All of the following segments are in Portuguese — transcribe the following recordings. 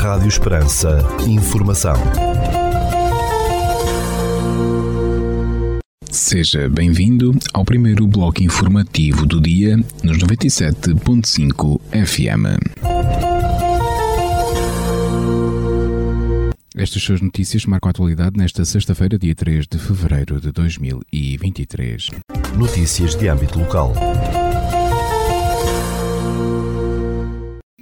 Rádio Esperança. Informação. Seja bem-vindo ao primeiro bloco informativo do dia nos 97.5 FM. Estas suas notícias marcam a atualidade nesta sexta-feira, dia 3 de fevereiro de 2023. Notícias de âmbito local.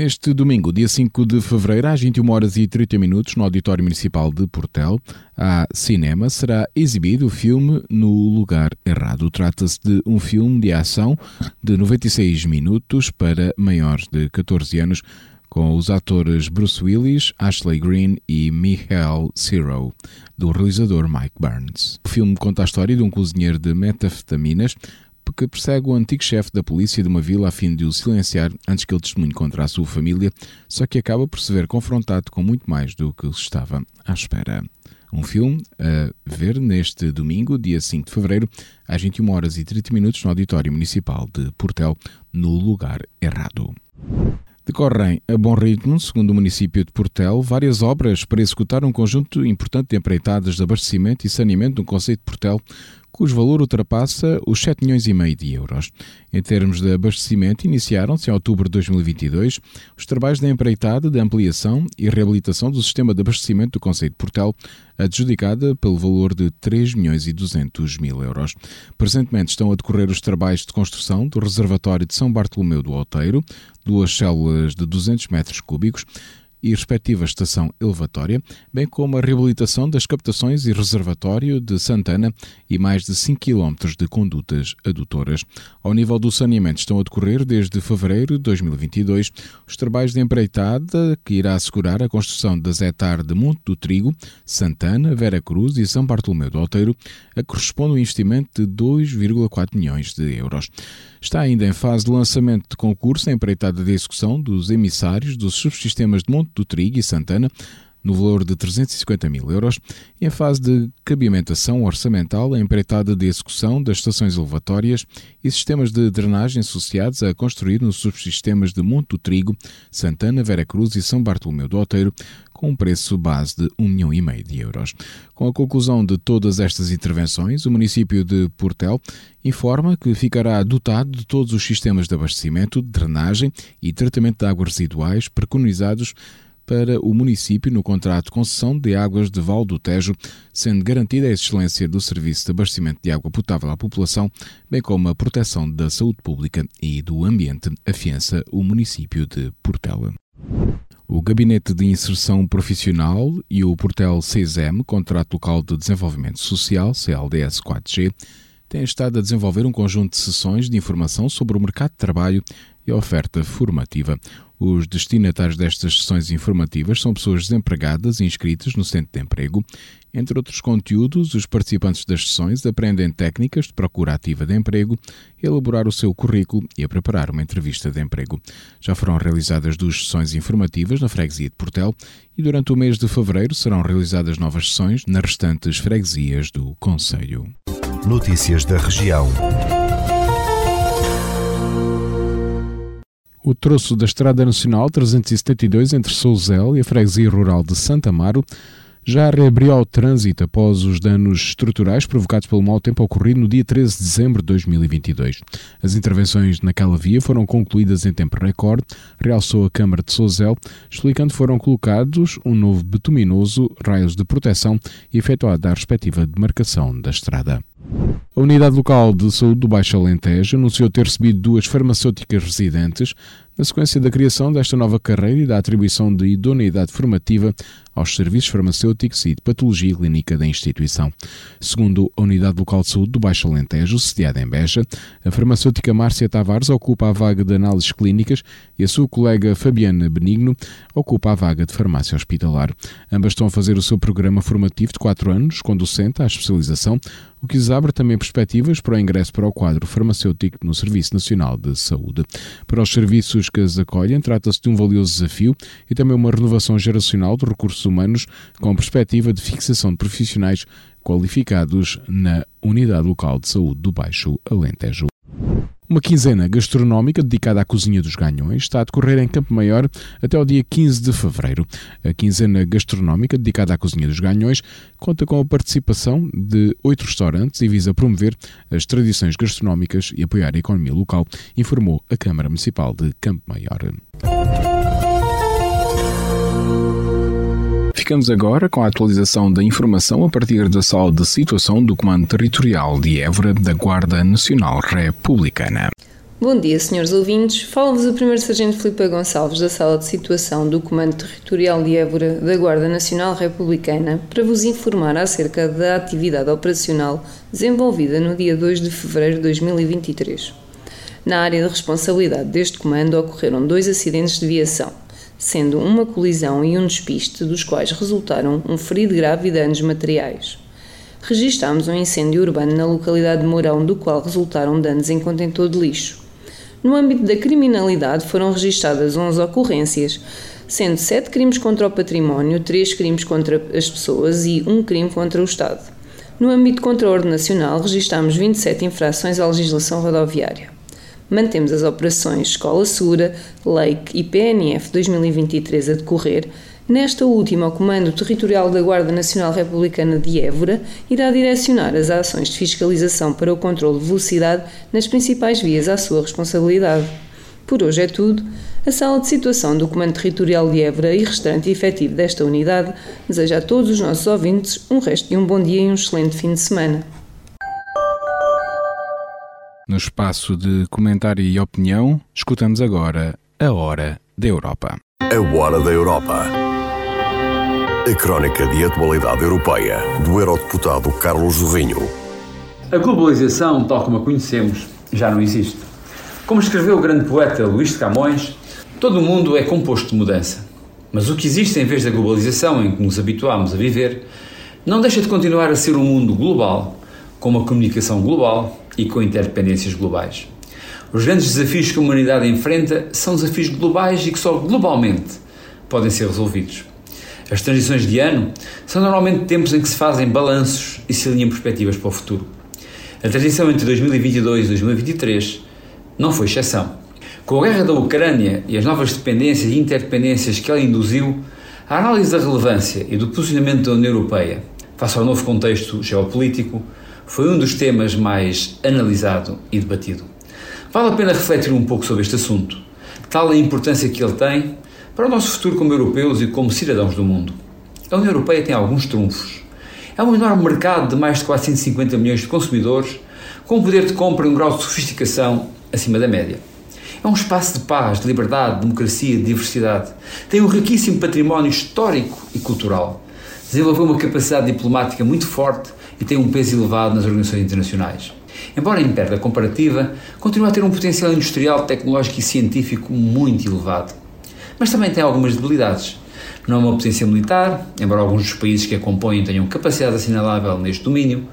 Neste domingo, dia 5 de fevereiro, às 21 horas e 30 minutos, no Auditório Municipal de Portel, a cinema, será exibido o filme No Lugar Errado. Trata-se de um filme de ação de 96 minutos para maiores de 14 anos, com os atores Bruce Willis, Ashley Greene e Michael Ciro, do realizador Mike Burns. O filme conta a história de um cozinheiro de metafetaminas que persegue o antigo chefe da polícia de uma vila a fim de o silenciar antes que ele testemunhe contra a sua família, só que acaba por se ver confrontado com muito mais do que estava à espera. Um filme a ver neste domingo, dia 5 de fevereiro, às 21 horas e 30 minutos no Auditório Municipal de Portel, no lugar errado. Decorrem a bom ritmo, segundo o município de Portel, várias obras para executar um conjunto importante de empreitadas de abastecimento e saneamento no Conceito de Portel, cujo valor ultrapassa os 7 milhões e meio de euros. Em termos de abastecimento, iniciaram-se em outubro de 2022 os trabalhos de empreitada de ampliação e reabilitação do sistema de abastecimento do Conceito de Portel, adjudicada pelo valor de 3 milhões e 200 mil euros. Presentemente estão a decorrer os trabalhos de construção do reservatório de São Bartolomeu do Alteiro, duas células de 200 metros cúbicos, e respectiva estação elevatória, bem como a reabilitação das captações e reservatório de Santana e mais de 5 km de condutas adutoras. Ao nível do saneamento estão a decorrer desde fevereiro de 2022 os trabalhos de empreitada que irá assegurar a construção da Zetar de Monte do Trigo, Santana, Vera Cruz e São Bartolomeu do Alteiro, a que corresponde um investimento de 2,4 milhões de euros. Está ainda em fase de lançamento de concurso a empreitada de execução dos emissários dos subsistemas de Monte do e Santana, no valor de 350 mil euros, e em fase de cabimentação orçamental empreitada de execução das estações elevatórias e sistemas de drenagem associados a construir nos subsistemas de Monte do Trigo, Santana, Vera Cruz e São Bartolomeu do Alteiro, com um preço base de 1 milhão e meio de euros. Com a conclusão de todas estas intervenções, o município de Portel informa que ficará dotado de todos os sistemas de abastecimento, drenagem e tratamento de águas residuais preconizados para o município no contrato de concessão de águas de Val do Tejo, sendo garantida a excelência do serviço de abastecimento de água potável à população, bem como a proteção da saúde pública e do ambiente, afiança o município de Portela. O Gabinete de Inserção Profissional e o Portel CESEM, Contrato Local de Desenvolvimento Social, CLDS 4G, têm estado a desenvolver um conjunto de sessões de informação sobre o mercado de trabalho e oferta formativa. Os destinatários destas sessões informativas são pessoas desempregadas inscritas no Centro de Emprego. Entre outros conteúdos, os participantes das sessões aprendem técnicas de procura ativa de emprego, elaborar o seu currículo e a preparar uma entrevista de emprego. Já foram realizadas duas sessões informativas na freguesia de Portel e durante o mês de fevereiro serão realizadas novas sessões nas restantes freguesias do Conselho. Notícias da região. O troço da Estrada Nacional 372 entre Souzel e a freguesia rural de Santa Amaro já reabriu ao trânsito após os danos estruturais provocados pelo mau tempo ocorrido no dia 13 de dezembro de 2022. As intervenções naquela via foram concluídas em tempo recorde, realçou a Câmara de Souzel, explicando que foram colocados um novo betuminoso, raios de proteção e efetuada a respectiva demarcação da estrada. A Unidade Local de Saúde do Baixo Alentejo anunciou ter recebido duas farmacêuticas residentes na sequência da criação desta nova carreira e da atribuição de idoneidade formativa aos serviços farmacêuticos e de patologia clínica da instituição. Segundo a Unidade Local de Saúde do Baixo Alentejo, sediada em Beja, a farmacêutica Márcia Tavares ocupa a vaga de análises clínicas e a sua colega Fabiana Benigno ocupa a vaga de farmácia hospitalar. Ambas estão a fazer o seu programa formativo de 4 anos, conducente à especialização, o que lhes abre também perspectivas para o ingresso para o quadro farmacêutico no Serviço Nacional de Saúde. Para os serviços que as acolhem, trata-se de um valioso desafio e também uma renovação geracional de recursos humanos com perspectiva de fixação de profissionais qualificados na Unidade Local de Saúde do Baixo Alentejo. Uma quinzena gastronómica dedicada à cozinha dos Ganhões está a decorrer em Campo Maior até ao dia 15 de fevereiro. A quinzena gastronómica dedicada à cozinha dos Ganhões conta com a participação de oito restaurantes e visa promover as tradições gastronómicas e apoiar a economia local, informou a Câmara Municipal de Campo Maior. Ficamos agora com a atualização da informação a partir da sala de situação do Comando Territorial de Évora da Guarda Nacional Republicana. Bom dia, senhores ouvintes. Fala-vos o Primeiro Sargento Filipe Gonçalves da Sala de Situação do Comando Territorial de Évora da Guarda Nacional Republicana para vos informar acerca da atividade operacional desenvolvida no dia 2 de fevereiro de 2023. Na área de responsabilidade deste comando ocorreram dois acidentes de viação sendo uma colisão e um despiste, dos quais resultaram um ferido grave e danos materiais. Registámos um incêndio urbano na localidade de Mourão, do qual resultaram danos em contentor de lixo. No âmbito da criminalidade foram registadas 11 ocorrências, sendo 7 crimes contra o património, 3 crimes contra as pessoas e 1 crime contra o Estado. No âmbito contra a ordem nacional, registámos 27 infrações à legislação rodoviária mantemos as operações Escola Segura, Lake e PNF 2023 a decorrer. Nesta última, o Comando Territorial da Guarda Nacional Republicana de Évora irá direcionar as ações de fiscalização para o controle de velocidade nas principais vias à sua responsabilidade. Por hoje é tudo. A sala de situação do Comando Territorial de Évora e restante efetivo desta unidade deseja a todos os nossos ouvintes um resto de um bom dia e um excelente fim de semana. No espaço de comentário e opinião, escutamos agora a Hora da Europa. A Hora da Europa. A crónica de atualidade europeia do eurodeputado Carlos Zorrinho. A globalização, tal como a conhecemos, já não existe. Como escreveu o grande poeta Luís de Camões, todo o mundo é composto de mudança. Mas o que existe em vez da globalização em que nos habituámos a viver, não deixa de continuar a ser um mundo global, com uma comunicação global e com interdependências globais. Os grandes desafios que a humanidade enfrenta são desafios globais e que só globalmente podem ser resolvidos. As transições de ano são normalmente tempos em que se fazem balanços e se alinham perspectivas para o futuro. A transição entre 2022 e 2023 não foi exceção. Com a guerra da Ucrânia e as novas dependências e interdependências que ela induziu, a análise da relevância e do posicionamento da União Europeia face ao novo contexto geopolítico foi um dos temas mais analisado e debatido. Vale a pena refletir um pouco sobre este assunto, tal a importância que ele tem para o nosso futuro como europeus e como cidadãos do mundo. A União Europeia tem alguns trunfos. É um enorme mercado de mais de 450 milhões de consumidores, com um poder de compra e um grau de sofisticação acima da média. É um espaço de paz, de liberdade, de democracia, de diversidade. Tem um riquíssimo património histórico e cultural. Desenvolveu uma capacidade diplomática muito forte e tem um peso elevado nas organizações internacionais. Embora em perda comparativa, continua a ter um potencial industrial, tecnológico e científico muito elevado. Mas também tem algumas debilidades. Não é uma potência militar, embora alguns dos países que a compõem tenham capacidade assinalável neste domínio.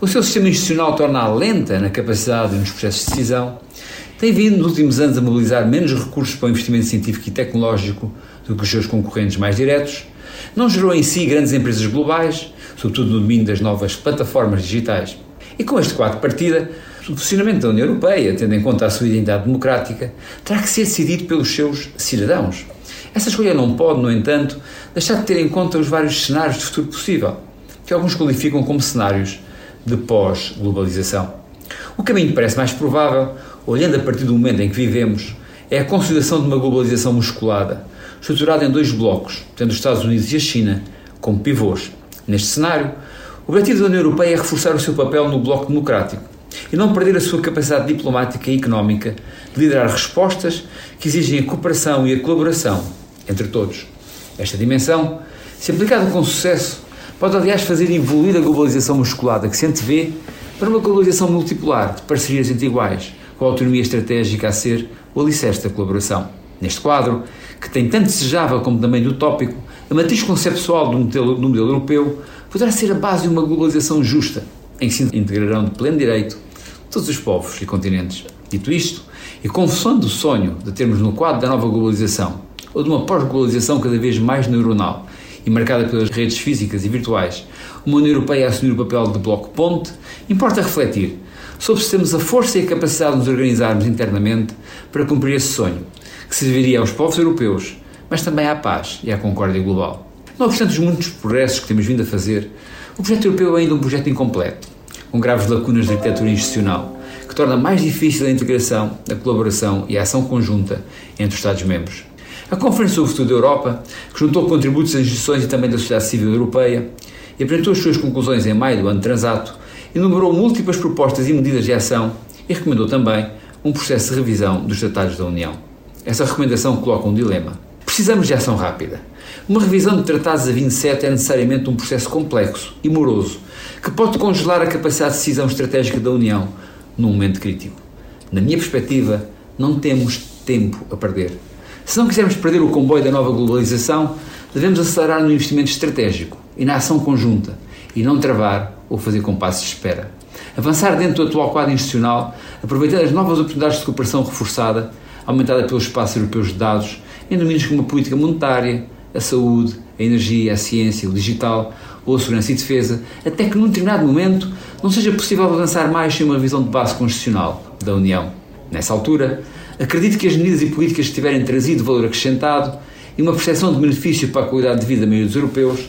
O seu sistema institucional torna-a lenta na capacidade e nos processos de decisão. Tem vindo, nos últimos anos, a mobilizar menos recursos para o investimento científico e tecnológico do que os seus concorrentes mais diretos. Não gerou em si grandes empresas globais, sobretudo no domínio das novas plataformas digitais. E com este quadro de partida, o funcionamento da União Europeia, tendo em conta a sua identidade democrática, terá que ser decidido pelos seus cidadãos. Essa escolha não pode, no entanto, deixar de ter em conta os vários cenários de futuro possível, que alguns qualificam como cenários de pós-globalização. O caminho parece mais provável, olhando a partir do momento em que vivemos, é a consolidação de uma globalização musculada, estruturada em dois blocos, tendo os Estados Unidos e a China como pivôs. Neste cenário, o objetivo da União Europeia é reforçar o seu papel no bloco democrático e não perder a sua capacidade diplomática e económica de liderar respostas que exigem a cooperação e a colaboração entre todos. Esta dimensão, se aplicada com sucesso, pode aliás fazer evoluir a globalização musculada que se antevê para uma globalização multipolar de parcerias entre iguais, com a autonomia estratégica a ser o alicerce da colaboração. Neste quadro, que tem tanto desejável como também do utópico, a matriz conceptual do modelo, do modelo europeu poderá ser a base de uma globalização justa, em que se integrarão de pleno direito todos os povos e continentes. Dito isto, e consoante o sonho de termos no quadro da nova globalização, ou de uma pós-globalização cada vez mais neuronal e marcada pelas redes físicas e virtuais, uma União Europeia a assumir o papel de bloco-ponte, importa refletir sobre se temos a força e a capacidade de nos organizarmos internamente para cumprir esse sonho, que serviria aos povos europeus, mas também à paz e à concórdia global. Não obstante os muitos progressos que temos vindo a fazer, o projeto europeu é ainda um projeto incompleto, com graves lacunas de arquitetura institucional, que torna mais difícil a integração, a colaboração e a ação conjunta entre os Estados-membros. A Conferência sobre o Futuro da Europa, que juntou contributos das instituições e também da sociedade civil europeia, e apresentou as suas conclusões em maio do ano transato, enumerou múltiplas propostas e medidas de ação e recomendou também um processo de revisão dos Tratados da União. Essa recomendação coloca um dilema. Precisamos de ação rápida. Uma revisão de tratados a 27 é necessariamente um processo complexo e moroso, que pode congelar a capacidade de decisão estratégica da União num momento crítico. Na minha perspectiva, não temos tempo a perder. Se não quisermos perder o comboio da nova globalização, devemos acelerar no investimento estratégico e na ação conjunta, e não travar ou fazer compassos de espera. Avançar dentro do atual quadro institucional, aproveitando as novas oportunidades de cooperação reforçada, aumentada pelo espaço europeu de dados, em domínios como a política monetária, a saúde, a energia, a ciência, o digital ou a segurança e defesa, até que num determinado momento não seja possível avançar mais sem uma revisão de base constitucional da União. Nessa altura, acredito que as medidas e políticas que tiverem trazido valor acrescentado e uma percepção de benefício para a qualidade de vida da maioria dos europeus,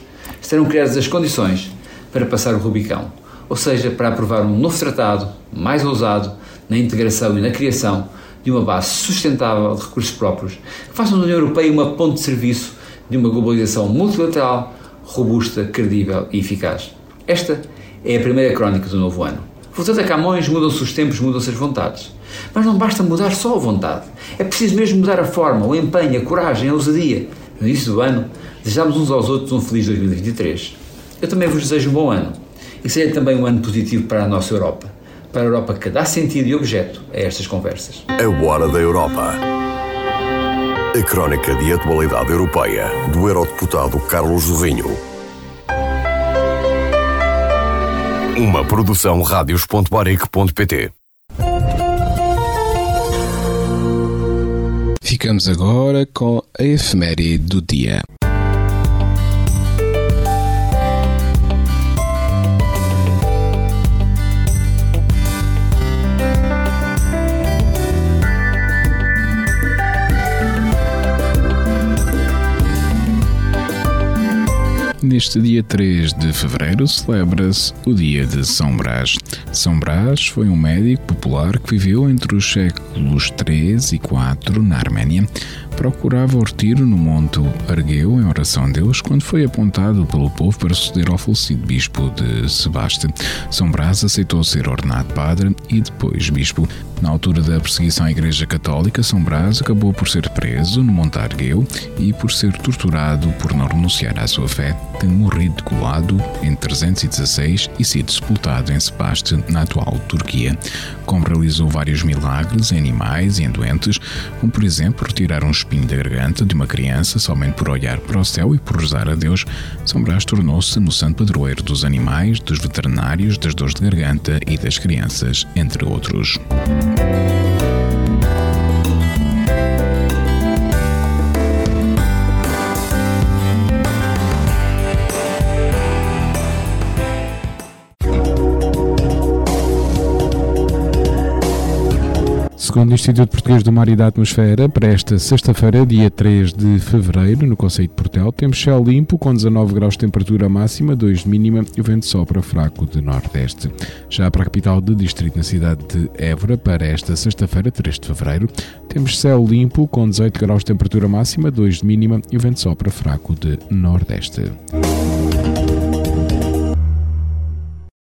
estarão criadas as condições para passar o Rubicão, ou seja, para aprovar um novo tratado, mais ousado, na integração e na criação de uma base sustentável de recursos próprios que façam da União Europeia uma ponte de serviço de uma globalização multilateral, robusta, credível e eficaz. Esta é a primeira crónica do novo ano. Voltando a Camões, mudam-se os tempos, mudam-se as vontades. Mas não basta mudar só a vontade. É preciso mesmo mudar a forma, o empenho, a coragem, a ousadia. No início do ano, desejamos uns aos outros um feliz 2023. Eu também vos desejo um bom ano. E seja também um ano positivo para a nossa Europa. Para a Europa que dá sentido e objeto a estas conversas. A Hora da Europa. A crónica de atualidade europeia do Eurodeputado Carlos Jorrinho. Uma produção radios.baric.pt Ficamos agora com a efeméride do dia. Neste dia 3 de fevereiro celebra-se o dia de São Brás. São Brás foi um médico popular que viveu entre os séculos 3 e 4 na Arménia. Procurava o retiro no Monte Argueu em oração a Deus quando foi apontado pelo povo para suceder ao falecido bispo de Sebaste. São Brás aceitou ser ordenado padre e depois bispo. Na altura da perseguição à Igreja Católica, São Brás acabou por ser preso no Monte Argueu e por ser torturado por não renunciar à sua fé, tendo morrido colado em 316 e sido sepultado em Sebaste, na atual Turquia. Como realizou vários milagres em animais e em doentes, como por exemplo retirar um espinho da garganta de uma criança somente por olhar para o céu e por rezar a Deus, São Brás tornou-se no santo padroeiro dos animais, dos veterinários, das dores de garganta e das crianças, entre outros. Segundo o Instituto Português do Mar e da Atmosfera, para esta sexta-feira, dia 3 de fevereiro, no Conceito de Portel, temos céu limpo com 19 graus de temperatura máxima, 2 de mínima e o vento sopra fraco de nordeste. Já para a capital do distrito, na cidade de Évora, para esta sexta-feira, 3 de fevereiro, temos céu limpo com 18 graus de temperatura máxima, 2 de mínima e o vento sopra fraco de nordeste.